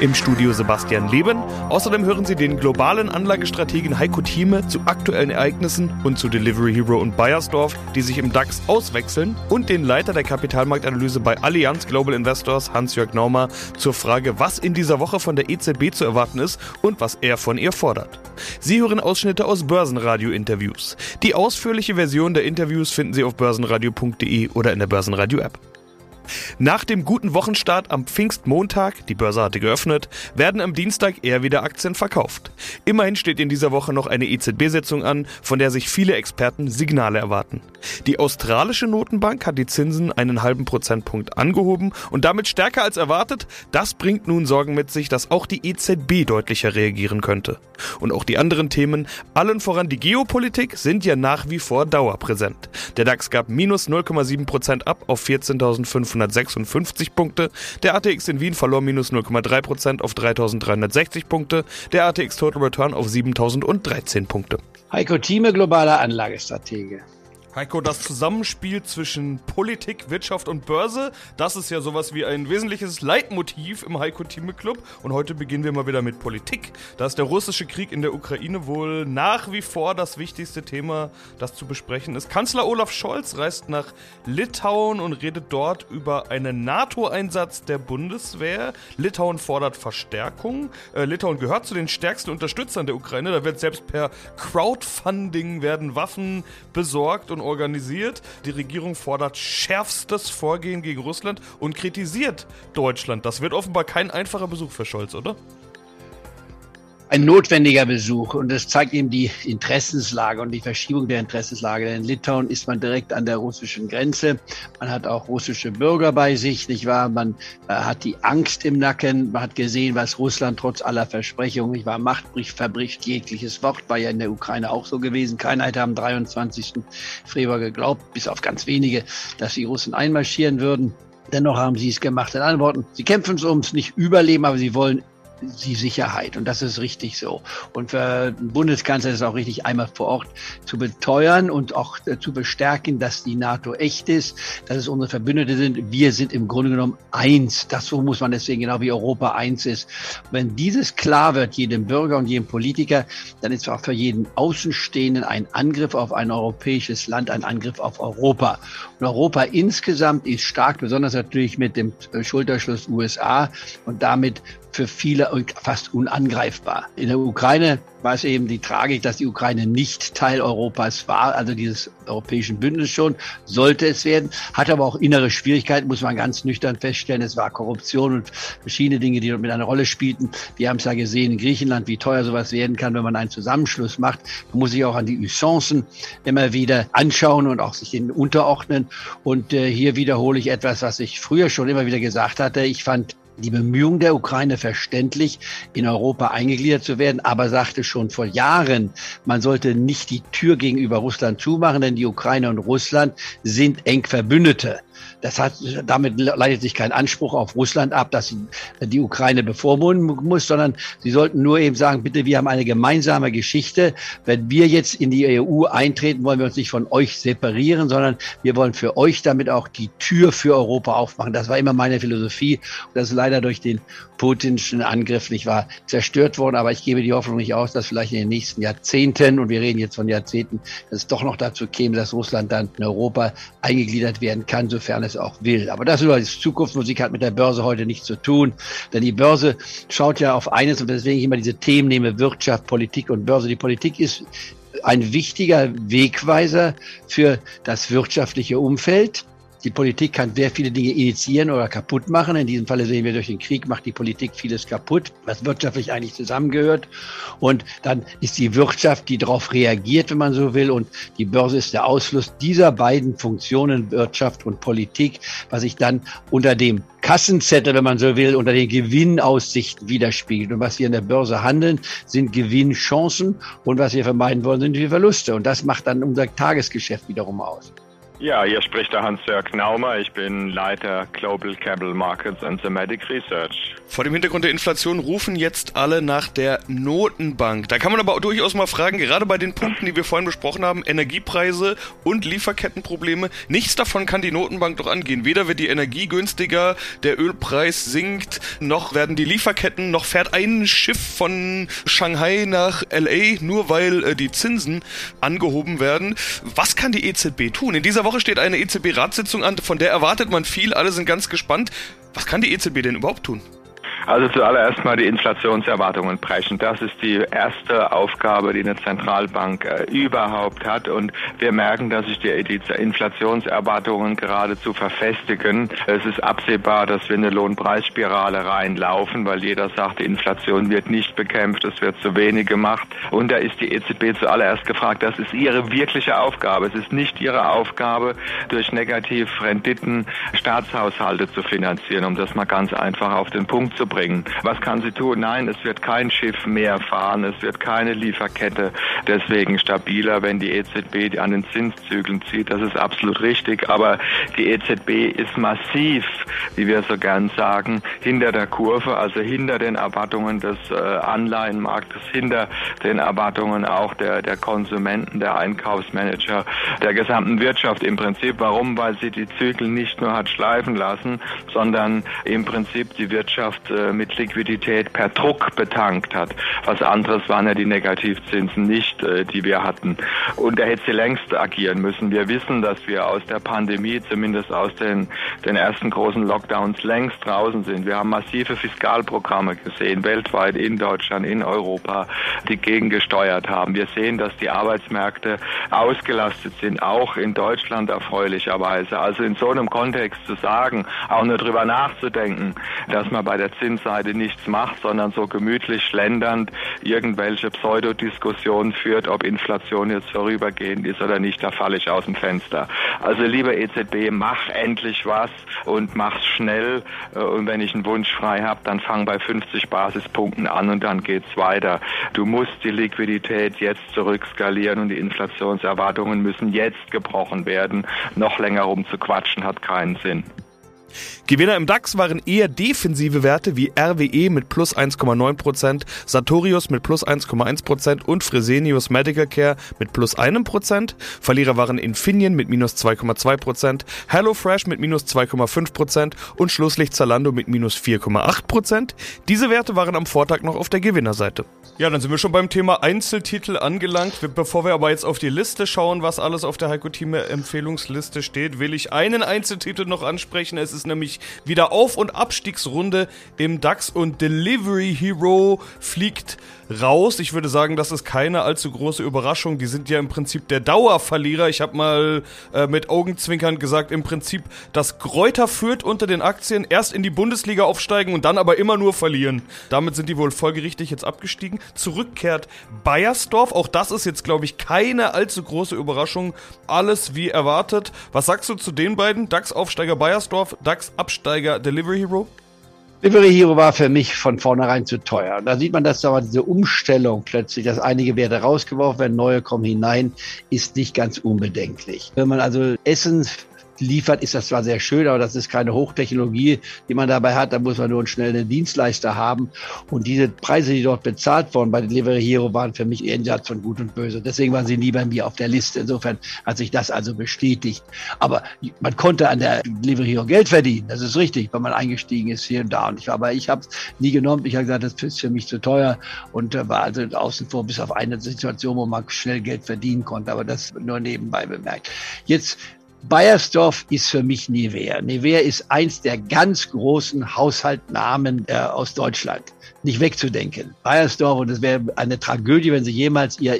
Im Studio Sebastian Leben. Außerdem hören Sie den globalen Anlagestrategen Heiko Thieme zu aktuellen Ereignissen und zu Delivery Hero und Bayersdorf, die sich im DAX auswechseln, und den Leiter der Kapitalmarktanalyse bei Allianz Global Investors, Hans-Jörg Naumer, zur Frage, was in dieser Woche von der EZB zu erwarten ist und was er von ihr fordert. Sie hören Ausschnitte aus Börsenradio-Interviews. Die ausführliche Version der Interviews finden Sie auf börsenradio.de oder in der Börsenradio-App. Nach dem guten Wochenstart am Pfingstmontag, die Börse hatte geöffnet, werden am Dienstag eher wieder Aktien verkauft. Immerhin steht in dieser Woche noch eine EZB-Sitzung an, von der sich viele Experten Signale erwarten. Die australische Notenbank hat die Zinsen einen halben Prozentpunkt angehoben und damit stärker als erwartet. Das bringt nun Sorgen mit sich, dass auch die EZB deutlicher reagieren könnte. Und auch die anderen Themen, allen voran die Geopolitik, sind ja nach wie vor dauerpräsent. Der DAX gab minus 0,7 Prozent ab auf 14.500 556 Punkte. Der ATX in Wien verlor minus 0,3% auf 3.360 Punkte. Der ATX Total Return auf 7.013 Punkte. Heiko Thieme, globaler Anlagestratege. Heiko, das Zusammenspiel zwischen Politik, Wirtschaft und Börse, das ist ja sowas wie ein wesentliches Leitmotiv im Heiko Thieme Club. Und heute beginnen wir mal wieder mit Politik. Da ist der russische Krieg in der Ukraine wohl nach wie vor das wichtigste Thema, das zu besprechen ist. Kanzler Olaf Scholz reist nach Litauen und redet dort über einen NATO-Einsatz der Bundeswehr. Litauen fordert Verstärkung. Äh, Litauen gehört zu den stärksten Unterstützern der Ukraine. Da wird selbst per Crowdfunding werden Waffen besorgt und organisiert. Die Regierung fordert schärfstes Vorgehen gegen Russland und kritisiert Deutschland. Das wird offenbar kein einfacher Besuch für Scholz, oder? Ein notwendiger Besuch und es zeigt eben die Interessenslage und die Verschiebung der Interessenslage. Denn in Litauen ist man direkt an der russischen Grenze. Man hat auch russische Bürger bei sich, nicht wahr? Man äh, hat die Angst im Nacken. Man hat gesehen, was Russland trotz aller Versprechungen, nicht wahr? Macht, bricht, verbricht jegliches Wort. War ja in der Ukraine auch so gewesen. Keiner hätte am 23. Februar geglaubt, bis auf ganz wenige, dass die Russen einmarschieren würden. Dennoch haben sie es gemacht. In anderen Worten, sie kämpfen ums nicht Überleben, aber sie wollen die Sicherheit. Und das ist richtig so. Und für den Bundeskanzler ist es auch richtig, einmal vor Ort zu beteuern und auch zu bestärken, dass die NATO echt ist, dass es unsere Verbündete sind. Wir sind im Grunde genommen eins. Das so muss man deswegen genau wie Europa eins ist. wenn dieses klar wird, jedem Bürger und jedem Politiker, dann ist auch für jeden Außenstehenden ein Angriff auf ein europäisches Land, ein Angriff auf Europa. Und Europa insgesamt ist stark, besonders natürlich mit dem Schulterschluss USA und damit für viele fast unangreifbar. In der Ukraine war es eben die Tragik, dass die Ukraine nicht Teil Europas war, also dieses europäischen Bündnis schon, sollte es werden, hat aber auch innere Schwierigkeiten, muss man ganz nüchtern feststellen. Es war Korruption und verschiedene Dinge, die dort mit einer Rolle spielten. Wir haben es ja gesehen in Griechenland, wie teuer sowas werden kann, wenn man einen Zusammenschluss macht. Man muss sich auch an die Usancen immer wieder anschauen und auch sich denen unterordnen. Und äh, hier wiederhole ich etwas, was ich früher schon immer wieder gesagt hatte. Ich fand die Bemühungen der Ukraine verständlich, in Europa eingegliedert zu werden, aber sagte schon vor Jahren, man sollte nicht die Tür gegenüber Russland zumachen, denn die Ukraine und Russland sind eng Verbündete. Das hat, damit leitet sich kein Anspruch auf Russland ab, dass sie die Ukraine bevormunden muss, sondern sie sollten nur eben sagen, bitte, wir haben eine gemeinsame Geschichte. Wenn wir jetzt in die EU eintreten, wollen wir uns nicht von euch separieren, sondern wir wollen für euch damit auch die Tür für Europa aufmachen. Das war immer meine Philosophie. Und das ist leider durch den putinschen Angriff nicht wahr zerstört worden. Aber ich gebe die Hoffnung nicht aus, dass vielleicht in den nächsten Jahrzehnten, und wir reden jetzt von Jahrzehnten, dass es doch noch dazu käme, dass Russland dann in Europa eingegliedert werden kann, sofern es auch will. Aber das ist Zukunftsmusik, hat mit der Börse heute nichts zu tun. Denn die Börse schaut ja auf eines und deswegen ich immer diese Themen nehme, Wirtschaft, Politik und Börse. Die Politik ist ein wichtiger Wegweiser für das wirtschaftliche Umfeld. Die Politik kann sehr viele Dinge initiieren oder kaputt machen. In diesem Falle sehen wir durch den Krieg macht die Politik vieles kaputt, was wirtschaftlich eigentlich zusammengehört. Und dann ist die Wirtschaft, die darauf reagiert, wenn man so will. Und die Börse ist der Ausfluss dieser beiden Funktionen, Wirtschaft und Politik, was sich dann unter dem Kassenzettel, wenn man so will, unter den Gewinnaussichten widerspiegelt. Und was wir in der Börse handeln, sind Gewinnchancen. Und was wir vermeiden wollen, sind die Verluste. Und das macht dann unser Tagesgeschäft wiederum aus. Ja, hier spricht der Hans-Jörg Naumer. Ich bin Leiter Global Capital Markets and Thematic Research. Vor dem Hintergrund der Inflation rufen jetzt alle nach der Notenbank. Da kann man aber durchaus mal fragen, gerade bei den Punkten, die wir vorhin besprochen haben, Energiepreise und Lieferkettenprobleme, nichts davon kann die Notenbank doch angehen. Weder wird die Energie günstiger, der Ölpreis sinkt, noch werden die Lieferketten, noch fährt ein Schiff von Shanghai nach LA, nur weil äh, die Zinsen angehoben werden. Was kann die EZB tun? In dieser Woche steht eine EZB-Ratssitzung an, von der erwartet man viel, alle sind ganz gespannt. Was kann die EZB denn überhaupt tun? Also zuallererst mal die Inflationserwartungen brechen. Das ist die erste Aufgabe, die eine Zentralbank äh, überhaupt hat. Und wir merken, dass sich die, die Inflationserwartungen geradezu verfestigen. Es ist absehbar, dass wir eine Lohnpreisspirale reinlaufen, weil jeder sagt, die Inflation wird nicht bekämpft, es wird zu wenig gemacht. Und da ist die EZB zuallererst gefragt, das ist ihre wirkliche Aufgabe. Es ist nicht ihre Aufgabe, durch Negativrenditen Staatshaushalte zu finanzieren, um das mal ganz einfach auf den Punkt zu bringen bringen. Was kann sie tun? Nein, es wird kein Schiff mehr fahren, es wird keine Lieferkette deswegen stabiler, wenn die EZB an den Zinszügeln zieht. Das ist absolut richtig, aber die EZB ist massiv, wie wir so gern sagen, hinter der Kurve, also hinter den Erwartungen des äh, Anleihenmarktes, hinter den Erwartungen auch der, der Konsumenten, der Einkaufsmanager, der gesamten Wirtschaft im Prinzip. Warum? Weil sie die Zügel nicht nur hat schleifen lassen, sondern im Prinzip die Wirtschaft äh, mit Liquidität per Druck betankt hat. Was anderes waren ja die Negativzinsen nicht, äh, die wir hatten. Und er hätte sie längst agieren müssen. Wir wissen, dass wir aus der Pandemie, zumindest aus den, den ersten großen Lockdowns, längst draußen sind. Wir haben massive Fiskalprogramme gesehen, weltweit, in Deutschland, in Europa, die gegengesteuert haben. Wir sehen, dass die Arbeitsmärkte ausgelastet sind, auch in Deutschland erfreulicherweise. Also in so einem Kontext zu sagen, auch nur drüber nachzudenken, dass man bei der Zins Seite nichts macht, sondern so gemütlich schlendernd irgendwelche Pseudodiskussionen führt, ob Inflation jetzt vorübergehend ist oder nicht, da falle ich aus dem Fenster. Also liebe EZB, mach endlich was und mach's schnell. Äh, und wenn ich einen Wunsch frei habe, dann fang bei 50 Basispunkten an und dann geht's weiter. Du musst die Liquidität jetzt zurückskalieren und die Inflationserwartungen müssen jetzt gebrochen werden. Noch länger rumzuquatschen hat keinen Sinn. Gewinner im DAX waren eher defensive Werte wie RWE mit plus 1,9%, Sartorius mit plus 1,1% und Fresenius Medical Care mit plus 1%. Verlierer waren Infineon mit minus 2,2%, HelloFresh mit minus 2,5% und schlusslich Zalando mit minus 4,8%. Diese Werte waren am Vortag noch auf der Gewinnerseite. Ja, dann sind wir schon beim Thema Einzeltitel angelangt. Bevor wir aber jetzt auf die Liste schauen, was alles auf der Heiko Thieme Empfehlungsliste steht, will ich einen Einzeltitel noch ansprechen. Es ist nämlich wieder Auf- und Abstiegsrunde. Im DAX und Delivery Hero fliegt raus. Ich würde sagen, das ist keine allzu große Überraschung. Die sind ja im Prinzip der Dauerverlierer. Ich habe mal äh, mit Augenzwinkern gesagt, im Prinzip, dass Kräuter führt unter den Aktien erst in die Bundesliga aufsteigen und dann aber immer nur verlieren. Damit sind die wohl folgerichtig jetzt abgestiegen. Zurückkehrt Bayersdorf. Auch das ist jetzt, glaube ich, keine allzu große Überraschung. Alles wie erwartet. Was sagst du zu den beiden? DAX-Aufsteiger Bayersdorf, DAX-Absteiger Delivery Hero? Delivery Hero war für mich von vornherein zu teuer. Und da sieht man, dass aber diese Umstellung plötzlich, dass einige Werte rausgeworfen werden, neue kommen hinein, ist nicht ganz unbedenklich. Wenn man also Essen liefert, ist das zwar sehr schön, aber das ist keine Hochtechnologie, die man dabei hat. Da muss man nur einen schnellen Dienstleister haben. Und diese Preise, die dort bezahlt wurden bei Delivery Hero, waren für mich jenseits von Gut und Böse. Deswegen waren sie nie bei mir auf der Liste. Insofern hat sich das also bestätigt. Aber man konnte an der Delivery Hero Geld verdienen. Das ist richtig, wenn man eingestiegen ist hier und da. Und ich, aber ich habe es nie genommen. Ich habe gesagt, das ist für mich zu teuer und äh, war also außen vor bis auf eine Situation, wo man schnell Geld verdienen konnte. Aber das nur nebenbei bemerkt. Jetzt Bayersdorf ist für mich Nivea. Nivea ist eins der ganz großen Haushaltnamen äh, aus Deutschland nicht wegzudenken. Bayersdorf, und es wäre eine Tragödie, wenn sie jemals ihr,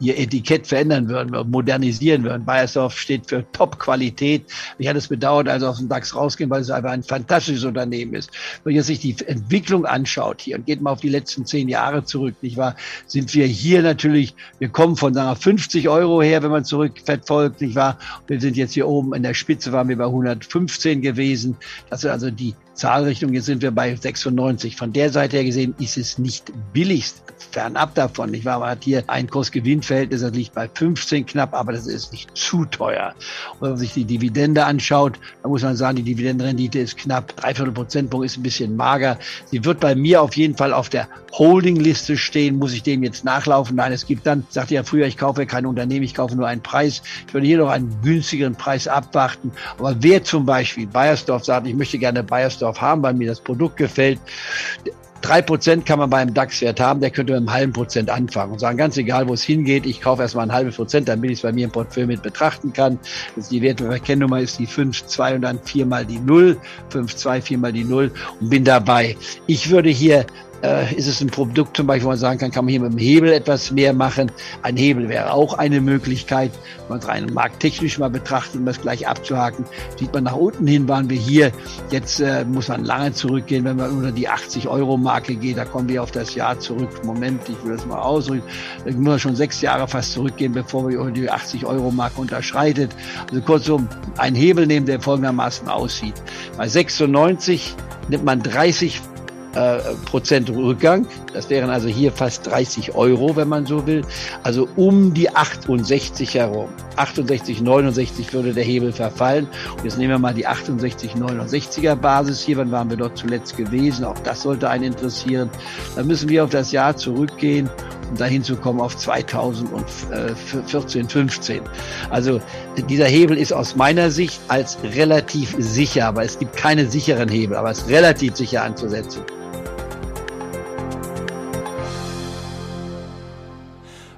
ihr Etikett verändern würden, modernisieren würden. Bayersdorf steht für Top-Qualität. Ich hatte es bedauert, als aus dem DAX rausgehen, weil es einfach ein fantastisches Unternehmen ist. Wenn man sich die Entwicklung anschaut hier und geht mal auf die letzten zehn Jahre zurück, nicht wahr, sind wir hier natürlich, wir kommen von sagen wir, 50 Euro her, wenn man zurückverfolgt, nicht wahr? Wir sind jetzt hier oben in der Spitze, waren wir bei 115 gewesen. Das sind also die Zahlrichtung. Jetzt sind wir bei 96. Von der Seite her gesehen ist es nicht billigst fernab davon. Ich war, man hat hier ein Kursgewinnverhältnis, das liegt bei 15 knapp, aber das ist nicht zu teuer. Und wenn man sich die Dividende anschaut, dann muss man sagen, die Dividendenrendite ist knapp. Dreiviertel Prozentpunkt ist ein bisschen mager. Sie wird bei mir auf jeden Fall auf der Holdingliste stehen. Muss ich dem jetzt nachlaufen? Nein, es gibt dann, sagte ja früher, ich kaufe kein Unternehmen, ich kaufe nur einen Preis. Ich würde hier noch einen günstigeren Preis abwarten. Aber wer zum Beispiel Bayersdorf sagt, ich möchte gerne Bayersdorf haben, weil mir das Produkt gefällt, Drei Prozent kann man beim DAX-Wert haben, der könnte mit einem halben Prozent anfangen und sagen, ganz egal, wo es hingeht, ich kaufe erstmal ein halbes Prozent, damit ich es bei mir im Portfolio mit betrachten kann. Also die Wertpapierkennnummer ist die 5,2 und dann viermal die 0, 5,2, viermal die 0 und bin dabei. Ich würde hier äh, ist es ein Produkt zum Beispiel, wo man sagen kann, kann man hier mit dem Hebel etwas mehr machen. Ein Hebel wäre auch eine Möglichkeit, wenn man es rein markttechnisch mal betrachtet, um das gleich abzuhaken. Sieht man nach unten hin, waren wir hier. Jetzt äh, muss man lange zurückgehen, wenn man unter die 80-Euro-Marke geht. Da kommen wir auf das Jahr zurück. Moment, ich will das mal ausdrücken. Da muss man schon sechs Jahre fast zurückgehen, bevor wir die 80-Euro-Marke unterschreitet. Also kurzum, ein Hebel nehmen, der folgendermaßen aussieht. Bei 96 nimmt man 30 äh, Prozent Rückgang. Das wären also hier fast 30 Euro, wenn man so will. Also um die 68 herum. 68, 69 würde der Hebel verfallen. Und jetzt nehmen wir mal die 68, 69er Basis hier. Wann waren wir dort zuletzt gewesen? Auch das sollte einen interessieren. Dann müssen wir auf das Jahr zurückgehen, um dahin zu kommen auf 2014, 15. Also dieser Hebel ist aus meiner Sicht als relativ sicher, aber es gibt keine sicheren Hebel, aber es ist relativ sicher anzusetzen.